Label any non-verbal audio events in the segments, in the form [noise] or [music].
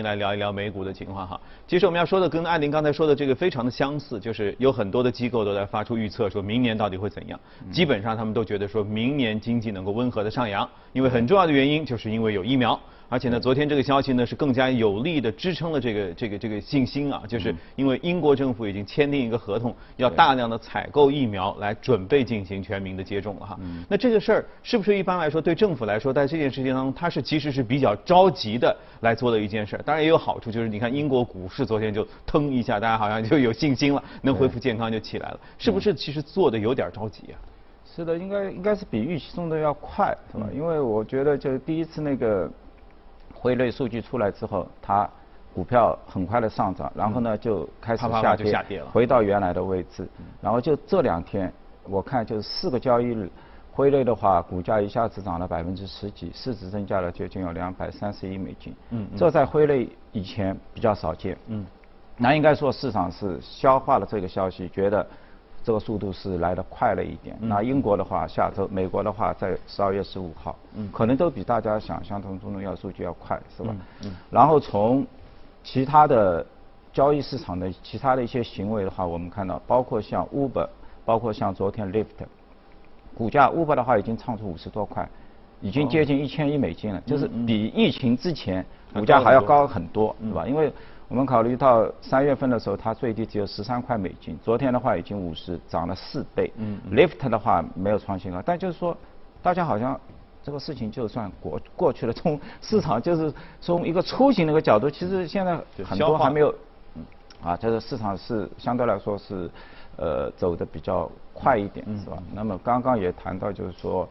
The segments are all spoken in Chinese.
来聊一聊美股的情况哈。其实我们要说的跟艾琳刚才说的这个非常的相似，就是有很多的机构都在发出预测，说明年到底会怎样。基本上他们都觉得说明年经济能够温和的上扬，因为很重要的原因就是因为有疫苗。而且呢，昨天这个消息呢是更加有力的支撑了这个这个这个信心啊，就是因为英国政府已经签订一个合同，要大量的采购疫苗来准备进行全民的接种了哈。那这个事儿是不是一般来说对政府来说，在这件事情当中，它是其实是比较着急的来做的一件事儿？当然也有好处，就是你看英国股市昨天就腾一下，大家好像就有信心了，能恢复健康就起来了，是不是？其实做的有点着急啊。是的，应该应该是比预期中的要快，是吧？因为我觉得就是第一次那个。汇率数据出来之后，它股票很快的上涨，然后呢就开始下跌，回到原来的位置。然后就这两天，我看就是四个交易日，汇率的话，股价一下子涨了百分之十几，市值增加了接近有两百三十亿美金。嗯，这在汇率以前比较少见。嗯，那应该说市场是消化了这个消息，觉得。这个速度是来的快了一点。那英国的话，下周；美国的话，在十二月十五号，可能都比大家想象当中的要数据要快，是吧？然后从其他的交易市场的其他的一些行为的话，我们看到，包括像 Uber，包括像昨天 Lyft，股价 Uber 的话已经创出五十多块，已经接近一千亿美金了，就是比疫情之前股价还要高很多，是吧？因为我们考虑到三月份的时候，它最低只有十三块美金，昨天的话已经五十，涨了四倍。嗯。Lift 的话没有创新高，但就是说，大家好像这个事情就算过过去了。从市场就是从一个出行那个角度，其实现在很多还没有。啊，这个市场是相对来说是呃走的比较快一点，是吧？那么刚刚也谈到就是说。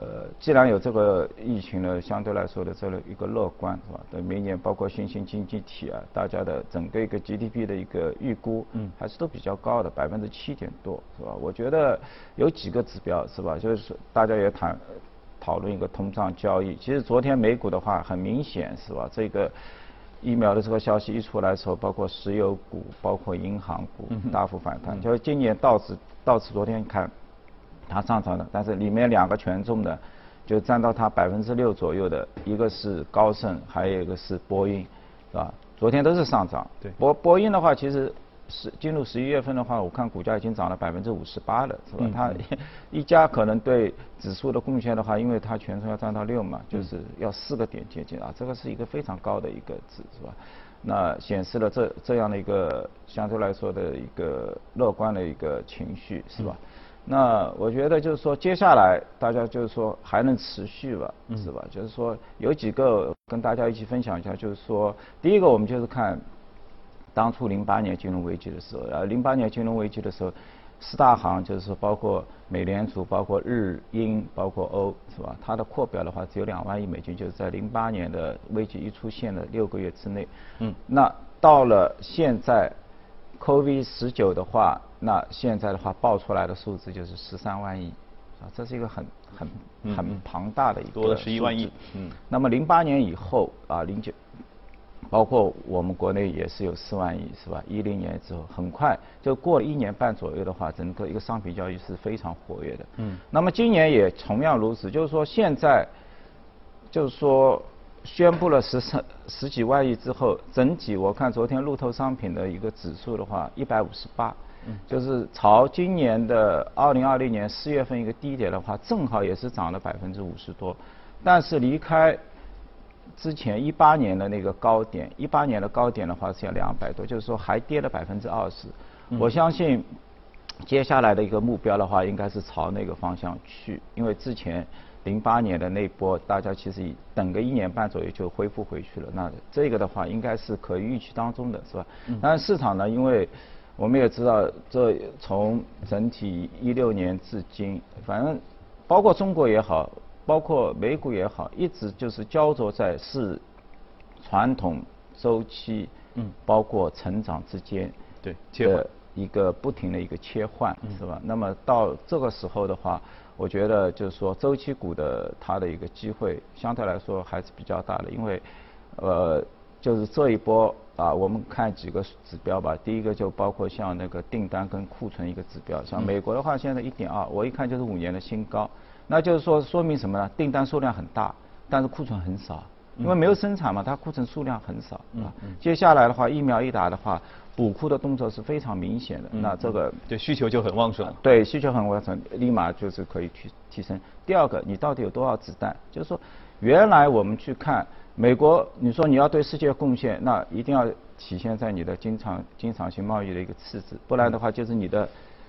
呃，既然有这个疫情呢，相对来说的这个一个乐观是吧？对明年包括新兴经济体啊，大家的整个一个 GDP 的一个预估，嗯，还是都比较高的，百分之七点多是吧？我觉得有几个指标是吧？就是大家也谈讨论一个通胀交易。其实昨天美股的话，很明显是吧？这个疫苗的这个消息一出来的时候，包括石油股、包括银行股大幅反弹。就是今年到此到此昨天看。它上涨的，但是里面两个权重的，就占到它百分之六左右的，一个是高盛，还有一个是波音，是吧？昨天都是上涨。对。波波音的话，其实十进入十一月份的话，我看股价已经涨了百分之五十八了，是吧？它一家可能对指数的贡献的话，因为它权重要占到六嘛，就是要四个点接近啊，这个是一个非常高的一个值，是吧？那显示了这这样的一个相对来说的一个乐观的一个情绪，是吧？那我觉得就是说，接下来大家就是说还能持续吧，是吧？就是说有几个跟大家一起分享一下，就是说第一个我们就是看当初零八年金融危机的时候，呃，零八年金融危机的时候，四大行就是说包括美联储、包括日英、包括欧，是吧？它的扩表的话只有两万亿美金，就是在零八年的危机一出现的六个月之内。嗯。那到了现在，COVID 十九的话。那现在的话，报出来的数字就是十三万亿，啊，这是一个很很很庞大的一个多了十一万亿。嗯。那么零八年以后啊，零九，包括我们国内也是有四万亿，是吧？一零年之后，很快就过了一年半左右的话，整个一个商品交易是非常活跃的。嗯。那么今年也同样如此，就是说现在，就是说宣布了十三十几万亿之后，整体我看昨天路透商品的一个指数的话，一百五十八。就是朝今年的二零二零年四月份一个低点的话，正好也是涨了百分之五十多，但是离开之前一八年的那个高点，一八年的高点的话是要两百多，就是说还跌了百分之二十。我相信接下来的一个目标的话，应该是朝那个方向去，因为之前零八年的那波，大家其实等个一年半左右就恢复回去了，那这个的话应该是可以预期当中的是吧？但是市场呢，因为我们也知道，这从整体一六年至今，反正包括中国也好，包括美股也好，一直就是焦灼在是传统周期，嗯，包括成长之间，对，的一个不停的一个切换，是吧？那么到这个时候的话，我觉得就是说周期股的它的一个机会相对来说还是比较大的，因为，呃。就是这一波啊，我们看几个指标吧。第一个就包括像那个订单跟库存一个指标，像美国的话，现在一点二，我一看就是五年的新高。那就是说说明什么呢？订单数量很大，但是库存很少，因为没有生产嘛，它库存数量很少啊。接下来的话，疫苗一打的话，补库的动作是非常明显的，那这个对需求就很旺盛。对，需求很旺盛，立马就是可以提提升。第二个，你到底有多少子弹？就是说，原来我们去看美国，你说你要对世界贡献，那一定要体现在你的经常经常性贸易的一个赤字，不然的话就是你的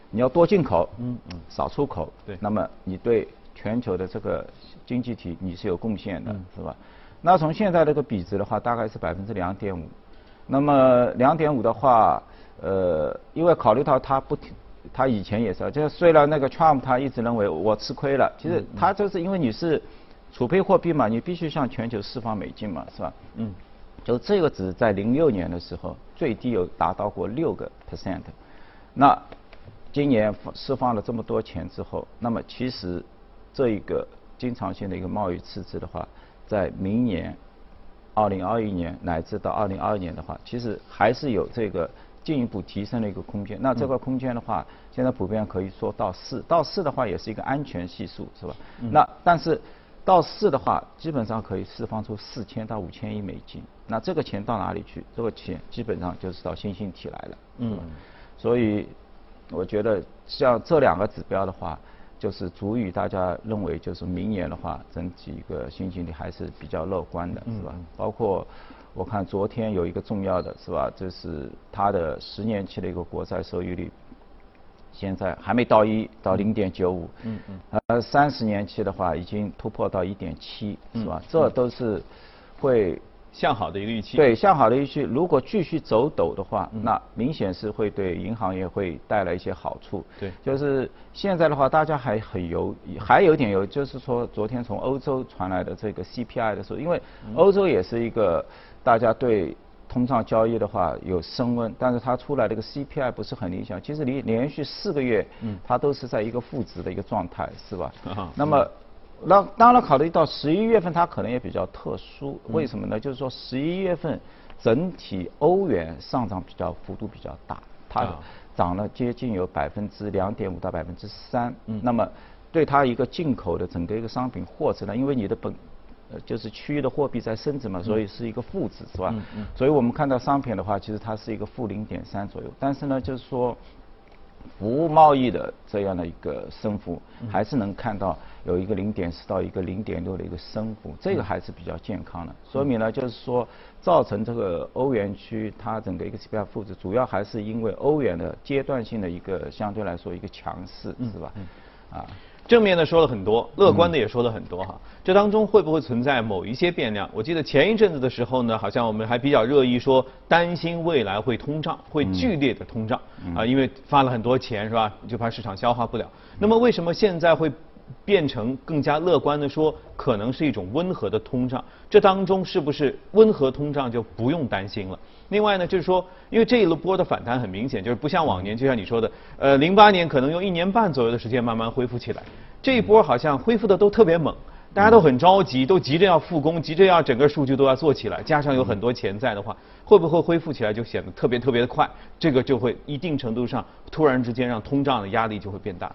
你要多进口，嗯嗯，少出口，对，那么你对全球的这个经济体你是有贡献的，是吧？那从现在这个比值的话，大概是百分之两点五。那么两点五的话，呃，因为考虑到他不停，他以前也是，就是虽然那个 Trump 他一直认为我吃亏了，其实他就是因为你是储备货币嘛，你必须向全球释放美金嘛，是吧？嗯。就这个值在零六年的时候最低有达到过六个 percent，那今年释放了这么多钱之后，那么其实这一个经常性的一个贸易赤字的话，在明年。二零二一年乃至到二零二二年的话，其实还是有这个进一步提升的一个空间。那这个空间的话，现在普遍可以说到四，到四的话也是一个安全系数，是吧？那但是到四的话，基本上可以释放出四千到五千亿美金。那这个钱到哪里去？这个钱基本上就是到新兴体来了。嗯。所以我觉得像这两个指标的话。就是足以大家认为，就是明年的话，整体一个新经济还是比较乐观的，是吧？包括我看昨天有一个重要的是吧，就是它的十年期的一个国债收益率，现在还没到一，到零点九五。嗯嗯。呃，三十年期的话已经突破到一点七，是吧？这都是会。向好的一个预期。对，向好的预期，如果继续走陡的话，那明显是会对银行业会带来一些好处。对，就是现在的话，大家还很犹，还有点犹，就是说昨天从欧洲传来的这个 CPI 的时候，因为欧洲也是一个大家对通胀交易的话有升温，但是它出来这个 CPI 不是很理想，其实连连续四个月，嗯它都是在一个负值的一个状态，是吧？[laughs] 那么。那当然，考虑到十一月份它可能也比较特殊，为什么呢？就是说十一月份整体欧元上涨比较幅度比较大，它涨了接近有百分之两点五到百分之三。那么对它一个进口的整个一个商品货值呢，因为你的本呃就是区域的货币在升值嘛，所以是一个负值，是吧？所以我们看到商品的话，其实它是一个负零点三左右。但是呢，就是说。服务贸易的这样的一个升幅，还是能看到有一个零点四到一个零点六的一个升幅，这个还是比较健康的。说明呢就是说，造成这个欧元区它整个一个 CPI 负值，主要还是因为欧元的阶段性的一个相对来说一个强势，是吧？啊。正面的说了很多，乐观的也说了很多哈。这当中会不会存在某一些变量？我记得前一阵子的时候呢，好像我们还比较热议说，担心未来会通胀，会剧烈的通胀啊，因为发了很多钱是吧？就怕市场消化不了。那么为什么现在会？变成更加乐观的说，可能是一种温和的通胀。这当中是不是温和通胀就不用担心了？另外呢，就是说，因为这一波的反弹很明显，就是不像往年，就像你说的，呃，零八年可能用一年半左右的时间慢慢恢复起来。这一波好像恢复的都特别猛，大家都很着急，都急着要复工，急着要整个数据都要做起来。加上有很多钱在的话，会不会恢复起来就显得特别特别的快？这个就会一定程度上突然之间让通胀的压力就会变大。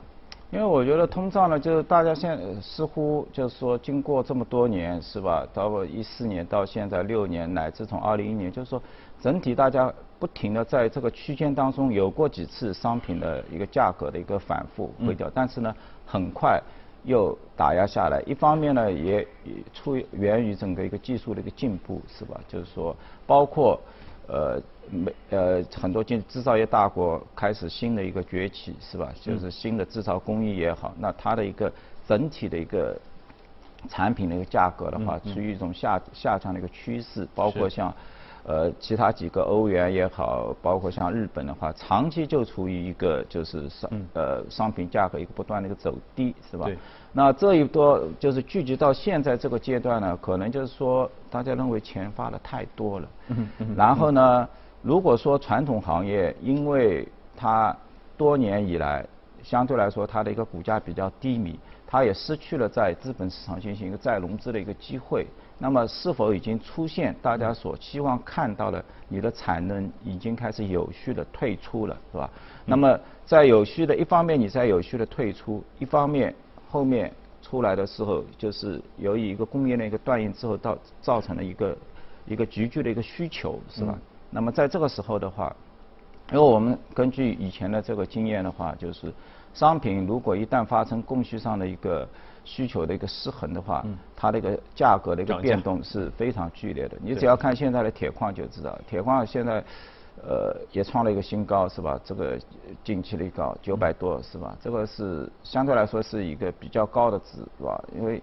因为我觉得通胀呢，就是大家现似乎就是说，经过这么多年，是吧？到一四年到现在六年，乃至从二零一年，就是说，整体大家不停的在这个区间当中有过几次商品的一个价格的一个反复回调，但是呢，很快又打压下来。一方面呢，也出源于整个一个技术的一个进步，是吧？就是说，包括。呃，美呃很多经制造业大国开始新的一个崛起，是吧？就是新的制造工艺也好，那它的一个整体的一个产品的一个价格的话，处于一种下下降的一个趋势，包括像呃其他几个欧元也好，包括像日本的话，长期就处于一个就是商呃商品价格一个不断的一个走低，是吧？那这一波就是聚集到现在这个阶段呢，可能就是说大家认为钱发的太多了，然后呢，如果说传统行业因为它多年以来相对来说它的一个股价比较低迷，它也失去了在资本市场进行一个再融资的一个机会，那么是否已经出现大家所期望看到的你的产能已经开始有序的退出了，是吧？那么在有序的一方面你在有序的退出，一方面。后面出来的时候，就是由于一个供应链一个断应之后，到造成了一个一个急剧的一个需求，是吧？那么在这个时候的话，因为我们根据以前的这个经验的话，就是商品如果一旦发生供需上的一个需求的一个失衡的话，它的一个价格的一个变动是非常剧烈的。你只要看现在的铁矿就知道，铁矿现在。呃，也创了一个新高，是吧？这个近期的一个九百多，是吧？这个是相对来说是一个比较高的值，是吧？因为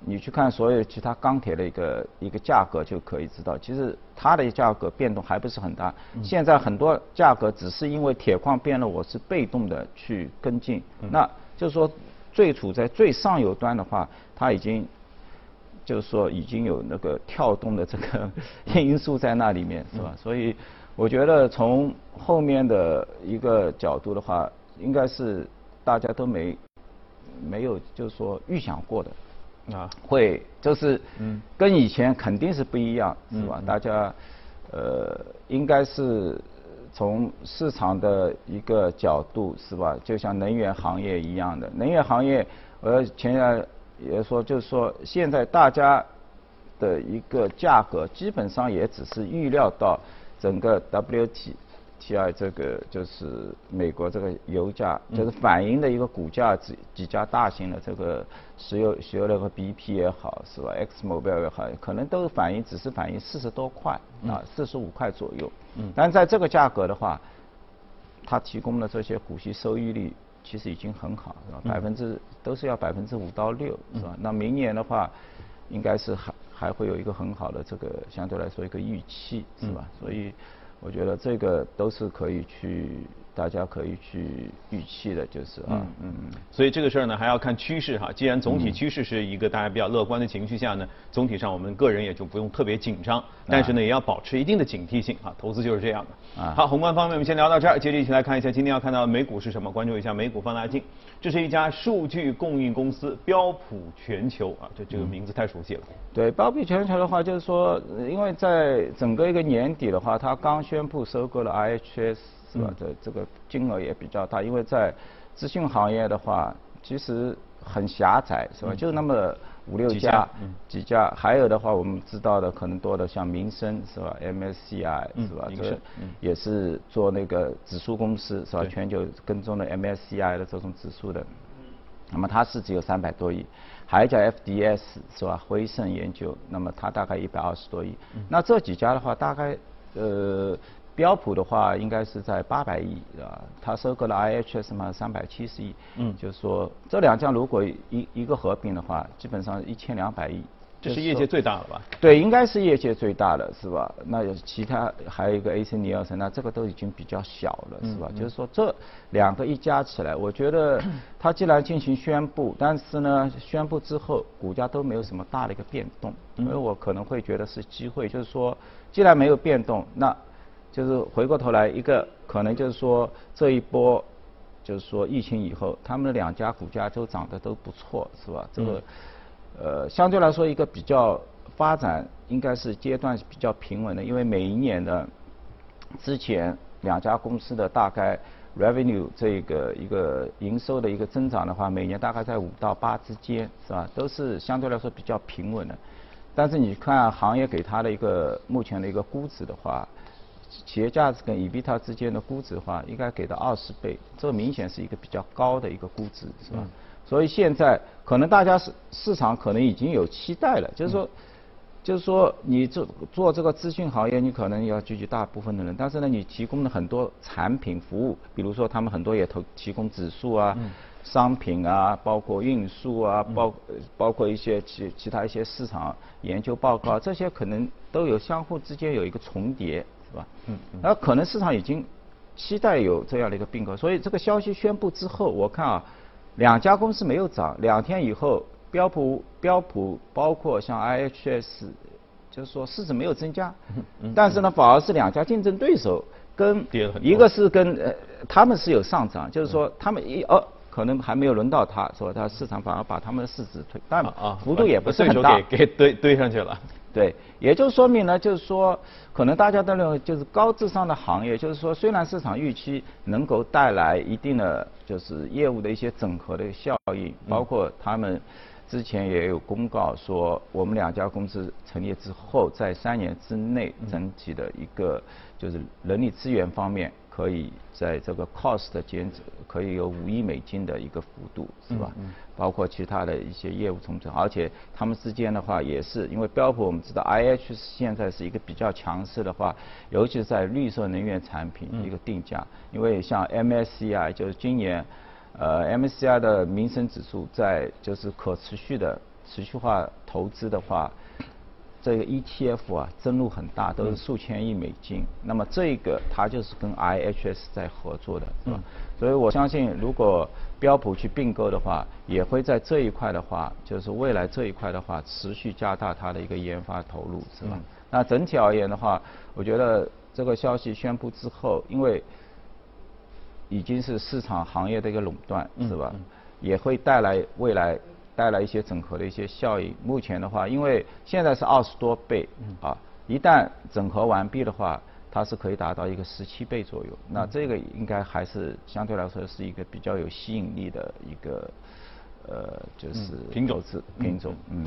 你去看所有其他钢铁的一个一个价格就可以知道，其实它的价格变动还不是很大。现在很多价格只是因为铁矿变了，我是被动的去跟进。那就是说，最处在最上游端的话，它已经就是说已经有那个跳动的这个 [laughs] 因素在那里面，是吧？所以。我觉得从后面的一个角度的话，应该是大家都没没有就是说预想过的啊，会就是嗯，跟以前肯定是不一样，是吧？大家呃，应该是从市场的一个角度是吧？就像能源行业一样的，能源行业，我前面也说，就是说现在大家的一个价格基本上也只是预料到。整个 WTI 这个就是美国这个油价，就是反映的一个股价几几家大型的这个石油石油那个 BP 也好是吧，X Mobil 也好，可能都反映只是反映四十多块啊，四十五块左右。嗯。但在这个价格的话，它提供的这些股息收益率其实已经很好，是吧？百分之都是要百分之五到六，是吧？那明年的话，应该是还。还会有一个很好的这个相对来说一个预期，是吧？所以我觉得这个都是可以去。大家可以去预期的，就是啊，嗯，所以这个事儿呢，还要看趋势哈。既然总体趋势是一个大家比较乐观的情绪下呢，总体上我们个人也就不用特别紧张，但是呢，也要保持一定的警惕性哈。投资就是这样的。啊，好，宏观方面我们先聊到这儿，接着一起来看一下今天要看到美股是什么，关注一下美股放大镜。这是一家数据供应公司标普全球啊，这这个名字太熟悉了。对，标普全球的话，就是说，因为在整个一个年底的话，它刚宣布收购了 IHS。是吧？这这个金额也比较大，因为在资讯行业的话，其实很狭窄，是吧？就那么五六家，几家，还有的话我们知道的可能多的，像民生是吧？MSCI 是吧？这个也是做那个指数公司是吧？全球跟踪的 MSCI 的这种指数的，那么它是只有三百多亿，还有叫 FDS 是吧？辉盛研究，那么它大概一百二十多亿，那这几家的话大概呃。标普的话应该是在八百亿啊，它收购了 IHS 嘛三百七十亿，嗯，就是说这两家如果一一个合并的话，基本上一千两百亿，这是业界最大的吧？对，应该是业界最大的是吧？那有其他还有一个 AC 尼尔森，那这个都已经比较小了是吧？就是说这两个一加起来，我觉得 [coughs] 它既然进行宣布，但是呢宣布之后股价都没有什么大的一个变动，所以我可能会觉得是机会，就是说既然没有变动，那就是回过头来，一个可能就是说这一波，就是说疫情以后，他们的两家股价都涨得都不错，是吧？这个呃，相对来说一个比较发展应该是阶段比较平稳的，因为每一年的之前两家公司的大概 revenue 这个一个营收的一个增长的话，每年大概在五到八之间，是吧？都是相对来说比较平稳的。但是你看行业给它的一个目前的一个估值的话。企业价值跟 EBITDA 之间的估值的话，应该给到二十倍，这明显是一个比较高的一个估值，是吧？所以现在可能大家市市场可能已经有期待了，就是说，就是说你做做这个资讯行业，你可能要聚集大部分的人，但是呢，你提供的很多产品服务，比如说他们很多也投提供指数啊、商品啊，包括运输啊，包包括一些其其他一些市场研究报告，这些可能都有相互之间有一个重叠。是吧？嗯，那可能市场已经期待有这样的一个并购，所以这个消息宣布之后，我看啊，两家公司没有涨，两天以后，标普标普包括像 IHS，就是说市值没有增加，但是呢，反而是两家竞争对手跟一个是跟呃他们是有上涨，就是说他们一哦可能还没有轮到他，说他市场反而把他们的市值推，但幅度也不是很大，给给堆堆上去了。对，也就说明呢，就是说，可能大家都认为，就是高智商的行业，就是说，虽然市场预期能够带来一定的就是业务的一些整合的效应，包括他们之前也有公告说，我们两家公司成立之后，在三年之内整体的一个就是人力资源方面。可以在这个 cost 的减，可以有五亿美金的一个幅度，是吧？包括其他的一些业务重整，而且他们之间的话也是，因为标普我们知道 IH 现在是一个比较强势的话，尤其是在绿色能源产品一个定价，因为像 MSCI 就是今年，呃 MSCI 的民生指数在就是可持续的持续化投资的话。这个 ETF 啊，增入很大，都是数千亿美金。那么这个它就是跟 IHS 在合作的，是吧？所以我相信，如果标普去并购的话，也会在这一块的话，就是未来这一块的话，持续加大它的一个研发投入，是吧？那整体而言的话，我觉得这个消息宣布之后，因为已经是市场行业的一个垄断，是吧？也会带来未来。带来一些整合的一些效应。目前的话，因为现在是二十多倍，啊，一旦整合完毕的话，它是可以达到一个十七倍左右。那这个应该还是相对来说是一个比较有吸引力的一个，呃，就是品种品种，嗯。